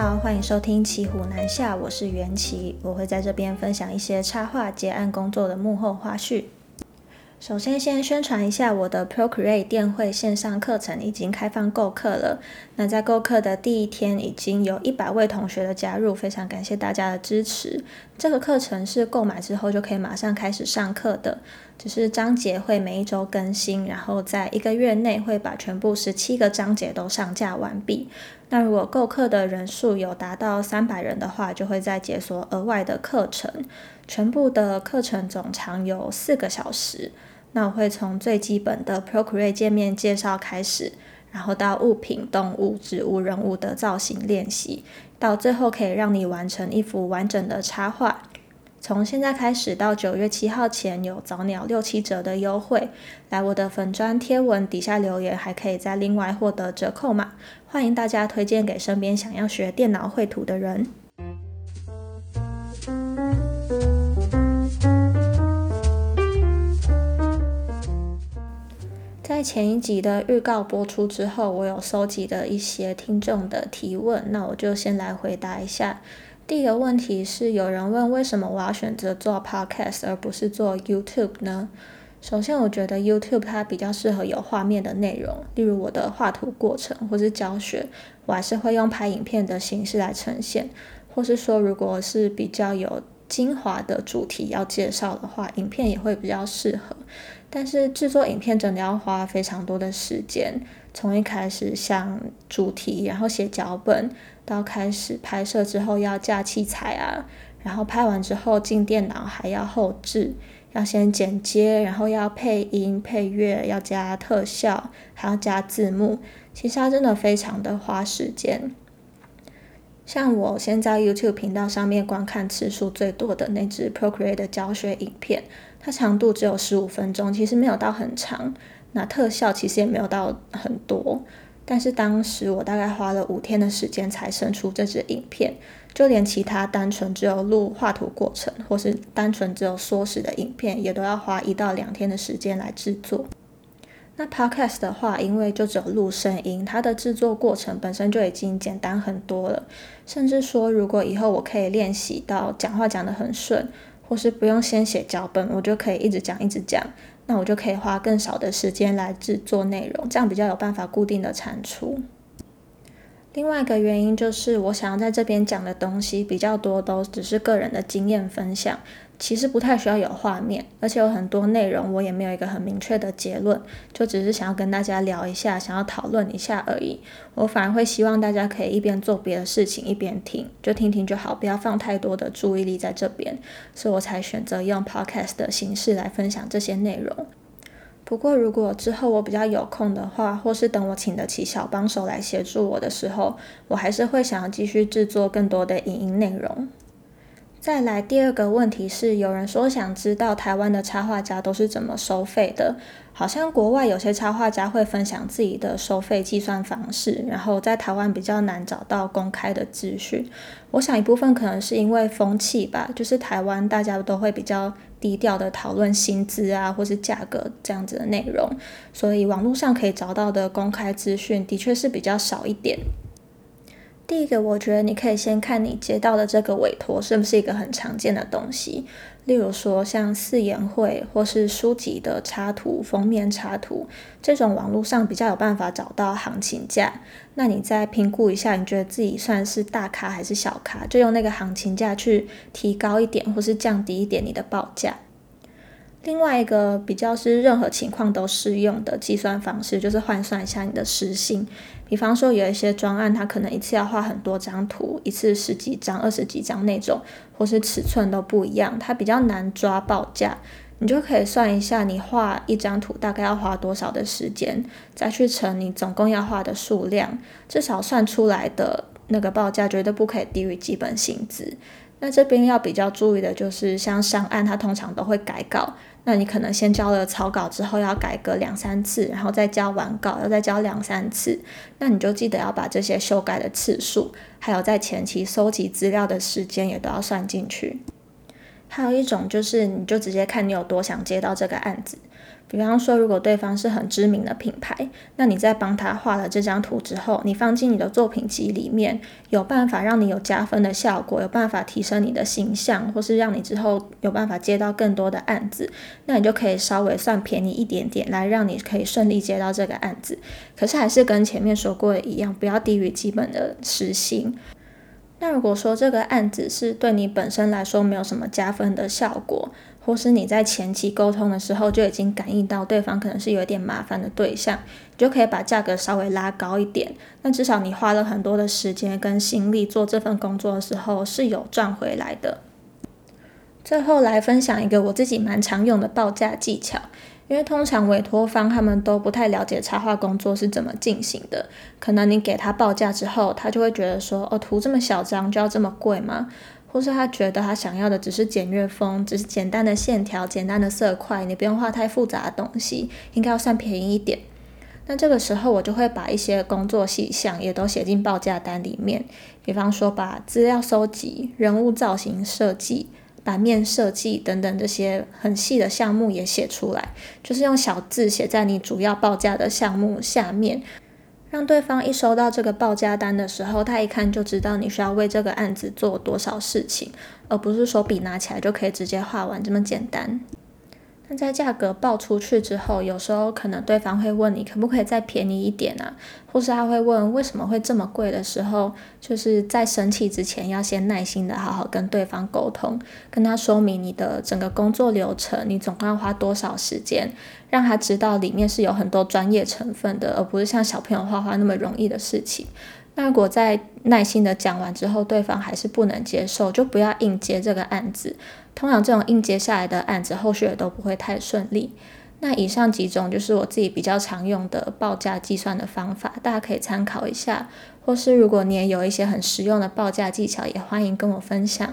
好，欢迎收听骑虎难下，我是袁琪，我会在这边分享一些插画结案工作的幕后花絮。首先，先宣传一下我的 Procreate 电绘线上课程已经开放购课了。那在购课的第一天，已经有一百位同学的加入，非常感谢大家的支持。这个课程是购买之后就可以马上开始上课的，只是章节会每一周更新，然后在一个月内会把全部十七个章节都上架完毕。那如果购课的人数有达到三百人的话，就会再解锁额外的课程。全部的课程总长有四个小时。那我会从最基本的 Procreate 界面介绍开始，然后到物品、动物、植物、人物的造型练习，到最后可以让你完成一幅完整的插画。从现在开始到九月七号前有早鸟六七折的优惠，来我的粉砖贴文底下留言，还可以再另外获得折扣码。欢迎大家推荐给身边想要学电脑绘图的人。在前一集的预告播出之后，我有收集的一些听众的提问，那我就先来回答一下。第一个问题是，有人问为什么我要选择做 podcast 而不是做 YouTube 呢？首先，我觉得 YouTube 它比较适合有画面的内容，例如我的画图过程或是教学，我还是会用拍影片的形式来呈现，或是说如果是比较有精华的主题要介绍的话，影片也会比较适合。但是制作影片真的要花非常多的时间，从一开始想主题，然后写脚本，到开始拍摄之后要架器材啊，然后拍完之后进电脑还要后置，要先剪接，然后要配音配乐，要加特效，还要加字幕，其实它真的非常的花时间。像我现在 YouTube 频道上面观看次数最多的那支 Procreate 的教学影片。它长度只有十五分钟，其实没有到很长。那特效其实也没有到很多，但是当时我大概花了五天的时间才生出这支影片。就连其他单纯只有录画图过程，或是单纯只有缩时的影片，也都要花一到两天的时间来制作。那 Podcast 的话，因为就只有录声音，它的制作过程本身就已经简单很多了。甚至说，如果以后我可以练习到讲话讲得很顺。或是不用先写脚本，我就可以一直讲一直讲，那我就可以花更少的时间来制作内容，这样比较有办法固定的产出。另外一个原因就是，我想要在这边讲的东西比较多，都只是个人的经验分享。其实不太需要有画面，而且有很多内容我也没有一个很明确的结论，就只是想要跟大家聊一下，想要讨论一下而已。我反而会希望大家可以一边做别的事情一边听，就听听就好，不要放太多的注意力在这边。所以我才选择用 podcast 的形式来分享这些内容。不过如果之后我比较有空的话，或是等我请得起小帮手来协助我的时候，我还是会想要继续制作更多的影音内容。再来第二个问题是，有人说想知道台湾的插画家都是怎么收费的？好像国外有些插画家会分享自己的收费计算方式，然后在台湾比较难找到公开的资讯。我想一部分可能是因为风气吧，就是台湾大家都会比较低调的讨论薪资啊，或是价格这样子的内容，所以网络上可以找到的公开资讯的确是比较少一点。第一个，我觉得你可以先看你接到的这个委托是不是一个很常见的东西，例如说像四言会或是书籍的插图、封面插图这种网络上比较有办法找到行情价。那你再评估一下，你觉得自己算是大咖还是小咖，就用那个行情价去提高一点或是降低一点你的报价。另外一个比较是任何情况都适用的计算方式，就是换算一下你的时薪。比方说有一些专案，它可能一次要画很多张图，一次十几张、二十几张那种，或是尺寸都不一样，它比较难抓报价。你就可以算一下，你画一张图大概要花多少的时间，再去乘你总共要画的数量，至少算出来的那个报价绝对不可以低于基本薪资。那这边要比较注意的就是，像上岸它通常都会改稿，那你可能先交了草稿之后要改个两三次，然后再交完稿要再交两三次，那你就记得要把这些修改的次数，还有在前期收集资料的时间也都要算进去。还有一种就是你就直接看你有多想接到这个案子。比方说，如果对方是很知名的品牌，那你在帮他画了这张图之后，你放进你的作品集里面，有办法让你有加分的效果，有办法提升你的形象，或是让你之后有办法接到更多的案子，那你就可以稍微算便宜一点点，来让你可以顺利接到这个案子。可是还是跟前面说过的一样，不要低于基本的时薪。那如果说这个案子是对你本身来说没有什么加分的效果，或是你在前期沟通的时候就已经感应到对方可能是有点麻烦的对象，你就可以把价格稍微拉高一点。那至少你花了很多的时间跟心力做这份工作的时候是有赚回来的。最后来分享一个我自己蛮常用的报价技巧。因为通常委托方他们都不太了解插画工作是怎么进行的，可能你给他报价之后，他就会觉得说，哦，图这么小张就要这么贵吗？或是他觉得他想要的只是简约风，只是简单的线条、简单的色块，你不用画太复杂的东西，应该要算便宜一点。那这个时候我就会把一些工作细项也都写进报价单里面，比方说把资料收集、人物造型设计。版面设计等等这些很细的项目也写出来，就是用小字写在你主要报价的项目下面，让对方一收到这个报价单的时候，他一看就知道你需要为这个案子做多少事情，而不是手笔拿起来就可以直接画完这么简单。那在价格报出去之后，有时候可能对方会问你可不可以再便宜一点啊，或是他会问为什么会这么贵的时候，就是在生气之前要先耐心的好好跟对方沟通，跟他说明你的整个工作流程，你总共要花多少时间，让他知道里面是有很多专业成分的，而不是像小朋友画画那么容易的事情。那如果在耐心的讲完之后，对方还是不能接受，就不要硬接这个案子。通常这种硬接下来的案子，后续也都不会太顺利。那以上几种就是我自己比较常用的报价计算的方法，大家可以参考一下。或是如果你也有一些很实用的报价技巧，也欢迎跟我分享。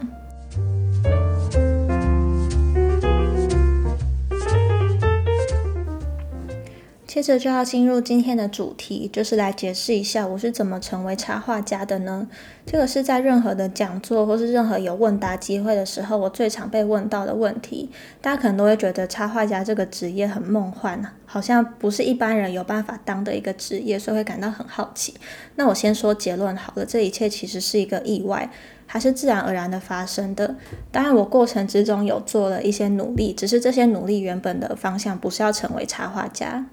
接着就要进入今天的主题，就是来解释一下我是怎么成为插画家的呢？这个是在任何的讲座或是任何有问答机会的时候，我最常被问到的问题。大家可能都会觉得插画家这个职业很梦幻，好像不是一般人有办法当的一个职业，所以会感到很好奇。那我先说结论好了，这一切其实是一个意外，还是自然而然的发生的。当然，我过程之中有做了一些努力，只是这些努力原本的方向不是要成为插画家。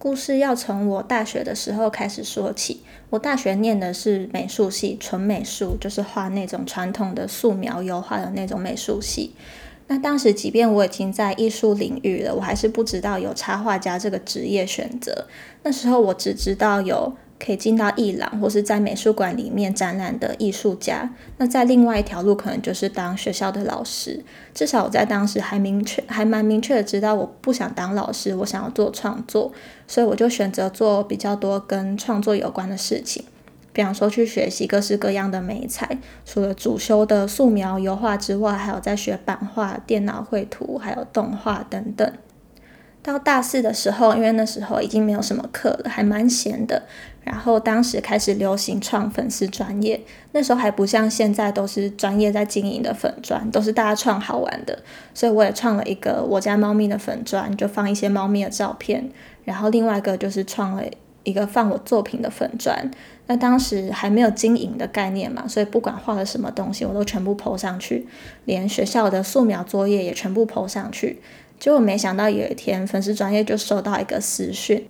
故事要从我大学的时候开始说起。我大学念的是美术系，纯美术，就是画那种传统的素描油画的那种美术系。那当时，即便我已经在艺术领域了，我还是不知道有插画家这个职业选择。那时候，我只知道有。可以进到艺廊或是在美术馆里面展览的艺术家。那在另外一条路，可能就是当学校的老师。至少我在当时还明确，还蛮明确的知道，我不想当老师，我想要做创作，所以我就选择做比较多跟创作有关的事情。比方说去学习各式各样的美材，除了主修的素描、油画之外，还有在学版画、电脑绘图，还有动画等等。到大四的时候，因为那时候已经没有什么课了，还蛮闲的。然后当时开始流行创粉丝专业，那时候还不像现在都是专业在经营的粉砖，都是大家创好玩的。所以我也创了一个我家猫咪的粉砖，就放一些猫咪的照片。然后另外一个就是创了一个放我作品的粉砖。那当时还没有经营的概念嘛，所以不管画了什么东西，我都全部 PO 上去，连学校的素描作业也全部 PO 上去。结果没想到有一天，粉丝专业就收到一个私讯。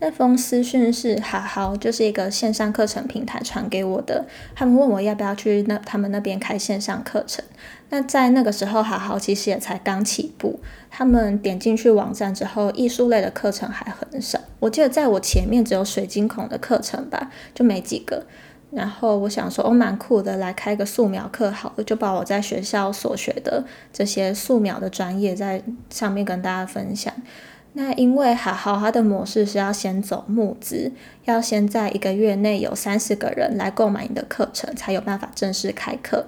那封私讯是好好，就是一个线上课程平台传给我的。他们问我要不要去那他们那边开线上课程。那在那个时候，好好其实也才刚起步。他们点进去网站之后，艺术类的课程还很少。我记得在我前面只有水晶孔的课程吧，就没几个。然后我想说，哦，蛮酷的，来开个素描课好了，就把我在学校所学的这些素描的专业在上面跟大家分享。那因为好好它的模式是要先走募资，要先在一个月内有三十个人来购买你的课程，才有办法正式开课。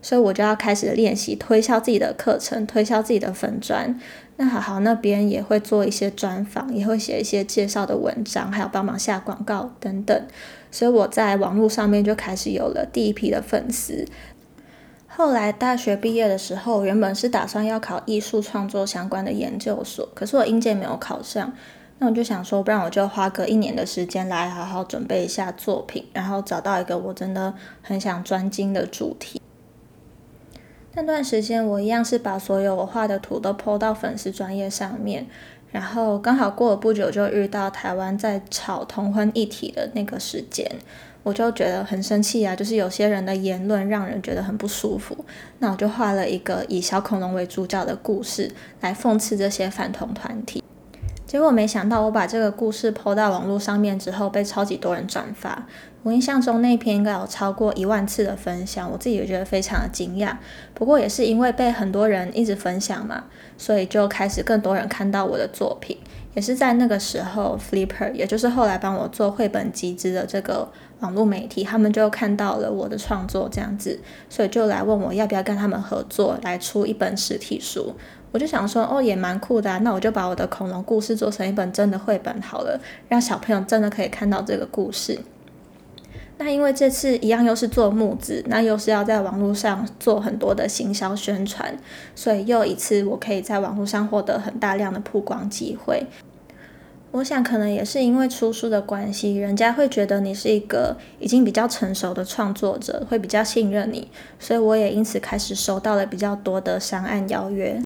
所以我就要开始练习推销自己的课程，推销自己的粉砖。那好好那边也会做一些专访，也会写一些介绍的文章，还有帮忙下广告等等。所以我在网络上面就开始有了第一批的粉丝。后来大学毕业的时候，原本是打算要考艺术创作相关的研究所，可是我应届没有考上。那我就想说，不然我就花个一年的时间来好好准备一下作品，然后找到一个我真的很想专精的主题。那段时间，我一样是把所有我画的图都 PO 到粉丝专业上面，然后刚好过了不久，就遇到台湾在炒同婚议题的那个时间，我就觉得很生气啊，就是有些人的言论让人觉得很不舒服。那我就画了一个以小恐龙为主角的故事，来讽刺这些反同团体。结果没想到，我把这个故事抛到网络上面之后，被超级多人转发。我印象中那篇应该有超过一万次的分享，我自己也觉得非常的惊讶。不过也是因为被很多人一直分享嘛，所以就开始更多人看到我的作品。也是在那个时候，Flipper，也就是后来帮我做绘本集资的这个网络媒体，他们就看到了我的创作这样子，所以就来问我要不要跟他们合作来出一本实体书。我就想说，哦，也蛮酷的，那我就把我的恐龙故事做成一本真的绘本好了，让小朋友真的可以看到这个故事。那因为这次一样又是做木子，那又是要在网络上做很多的行销宣传，所以又一次我可以在网络上获得很大量的曝光机会。我想可能也是因为出书的关系，人家会觉得你是一个已经比较成熟的创作者，会比较信任你，所以我也因此开始收到了比较多的商案邀约。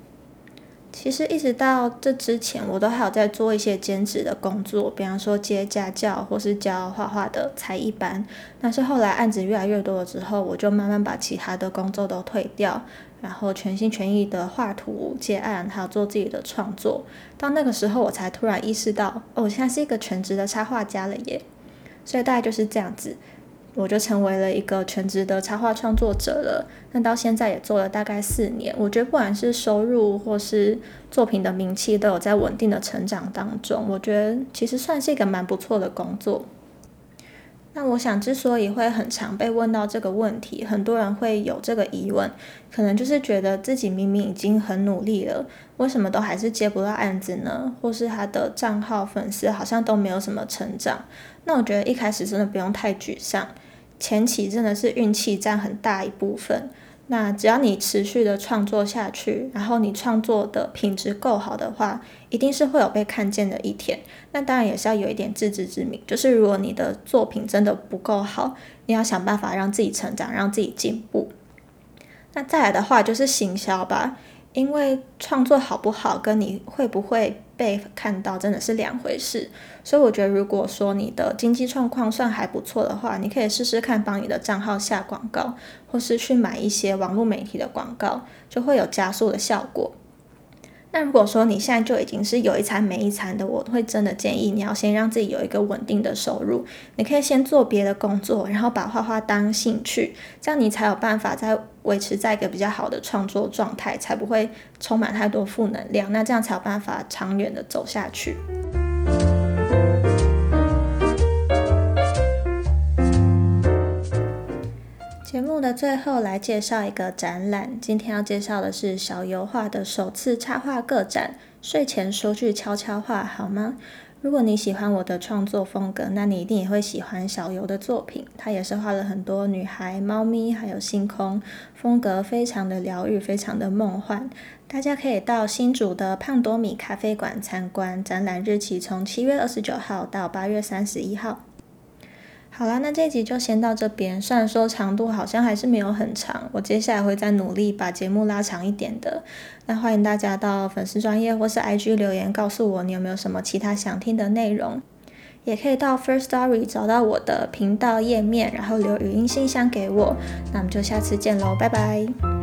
其实一直到这之前，我都还有在做一些兼职的工作，比方说接家教或是教画画的才艺班。但是后来案子越来越多了之后，我就慢慢把其他的工作都退掉，然后全心全意的画图、接案，还有做自己的创作。到那个时候，我才突然意识到，哦，我现在是一个全职的插画家了耶！所以大概就是这样子。我就成为了一个全职的插画创作者了。那到现在也做了大概四年，我觉得不管是收入或是作品的名气，都有在稳定的成长当中。我觉得其实算是一个蛮不错的工作。那我想，之所以会很常被问到这个问题，很多人会有这个疑问，可能就是觉得自己明明已经很努力了，为什么都还是接不到案子呢？或是他的账号粉丝好像都没有什么成长？那我觉得一开始真的不用太沮丧。前期真的是运气占很大一部分。那只要你持续的创作下去，然后你创作的品质够好的话，一定是会有被看见的一天。那当然也是要有一点自知之明，就是如果你的作品真的不够好，你要想办法让自己成长，让自己进步。那再来的话就是行销吧。因为创作好不好，跟你会不会被看到，真的是两回事。所以我觉得，如果说你的经济状况算还不错的话，你可以试试看帮你的账号下广告，或是去买一些网络媒体的广告，就会有加速的效果。那如果说你现在就已经是有一餐没一餐的，我会真的建议你要先让自己有一个稳定的收入。你可以先做别的工作，然后把画画当兴趣，这样你才有办法在维持在一个比较好的创作状态，才不会充满太多负能量。那这样才有办法长远的走下去。节目的最后来介绍一个展览。今天要介绍的是小油画的首次插画个展。睡前说句悄悄话好吗？如果你喜欢我的创作风格，那你一定也会喜欢小游的作品。他也是画了很多女孩、猫咪，还有星空，风格非常的疗愈，非常的梦幻。大家可以到新竹的胖多米咖啡馆参观。展览日期从七月二十九号到八月三十一号。好啦，那这集就先到这边。虽然说长度好像还是没有很长，我接下来会再努力把节目拉长一点的。那欢迎大家到粉丝专业或是 IG 留言告诉我你有没有什么其他想听的内容，也可以到 First Story 找到我的频道页面，然后留语音信箱给我。那我们就下次见喽，拜拜。